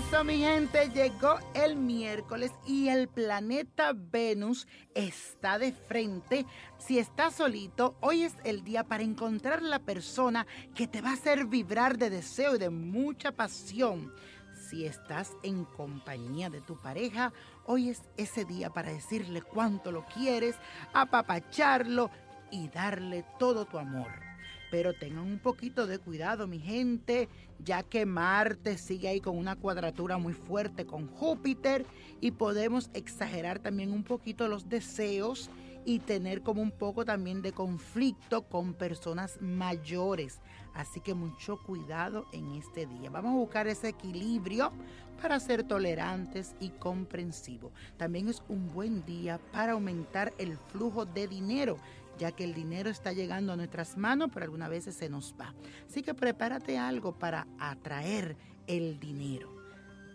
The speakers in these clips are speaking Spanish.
eso, mi gente, llegó el miércoles y el planeta Venus está de frente. Si estás solito, hoy es el día para encontrar la persona que te va a hacer vibrar de deseo y de mucha pasión. Si estás en compañía de tu pareja, hoy es ese día para decirle cuánto lo quieres, apapacharlo y darle todo tu amor. Pero tengan un poquito de cuidado, mi gente, ya que Marte sigue ahí con una cuadratura muy fuerte con Júpiter y podemos exagerar también un poquito los deseos y tener como un poco también de conflicto con personas mayores. Así que mucho cuidado en este día. Vamos a buscar ese equilibrio para ser tolerantes y comprensivos. También es un buen día para aumentar el flujo de dinero ya que el dinero está llegando a nuestras manos, pero algunas veces se nos va. Así que prepárate algo para atraer el dinero.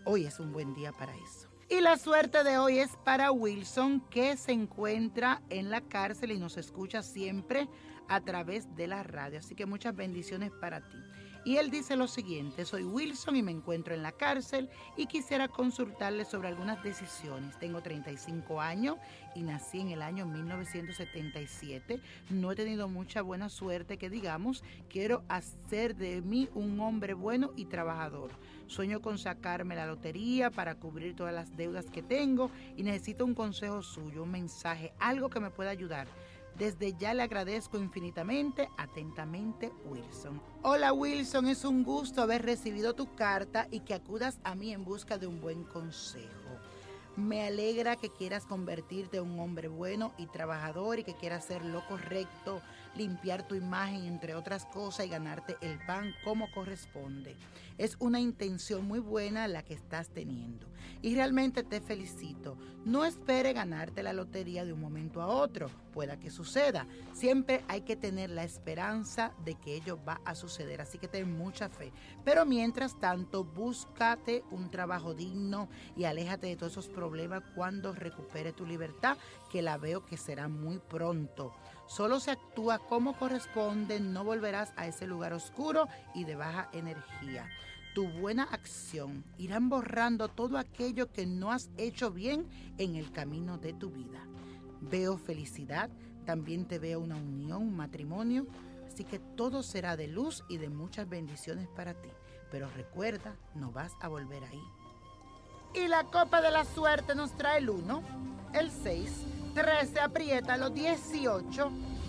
Hoy es un buen día para eso. Y la suerte de hoy es para Wilson, que se encuentra en la cárcel y nos escucha siempre a través de la radio. Así que muchas bendiciones para ti. Y él dice lo siguiente, soy Wilson y me encuentro en la cárcel y quisiera consultarle sobre algunas decisiones. Tengo 35 años y nací en el año 1977. No he tenido mucha buena suerte que digamos, quiero hacer de mí un hombre bueno y trabajador. Sueño con sacarme la lotería para cubrir todas las deudas que tengo y necesito un consejo suyo, un mensaje, algo que me pueda ayudar. Desde ya le agradezco infinitamente. Atentamente, Wilson. Hola Wilson, es un gusto haber recibido tu carta y que acudas a mí en busca de un buen consejo. Me alegra que quieras convertirte en un hombre bueno y trabajador y que quieras hacer lo correcto, limpiar tu imagen, entre otras cosas, y ganarte el pan como corresponde. Es una intención muy buena la que estás teniendo. Y realmente te felicito. No espere ganarte la lotería de un momento a otro. Pueda que suceda. Siempre hay que tener la esperanza de que ello va a suceder. Así que ten mucha fe. Pero mientras tanto, búscate un trabajo digno y aléjate de todos esos problemas cuando recupere tu libertad, que la veo que será muy pronto. Solo se actúa como corresponde, no volverás a ese lugar oscuro y de baja energía. Tu buena acción irán borrando todo aquello que no has hecho bien en el camino de tu vida. Veo felicidad, también te veo una unión, un matrimonio, así que todo será de luz y de muchas bendiciones para ti. Pero recuerda, no vas a volver ahí. Y la copa de la suerte nos trae el 1, el 6, 13, aprieta los 18,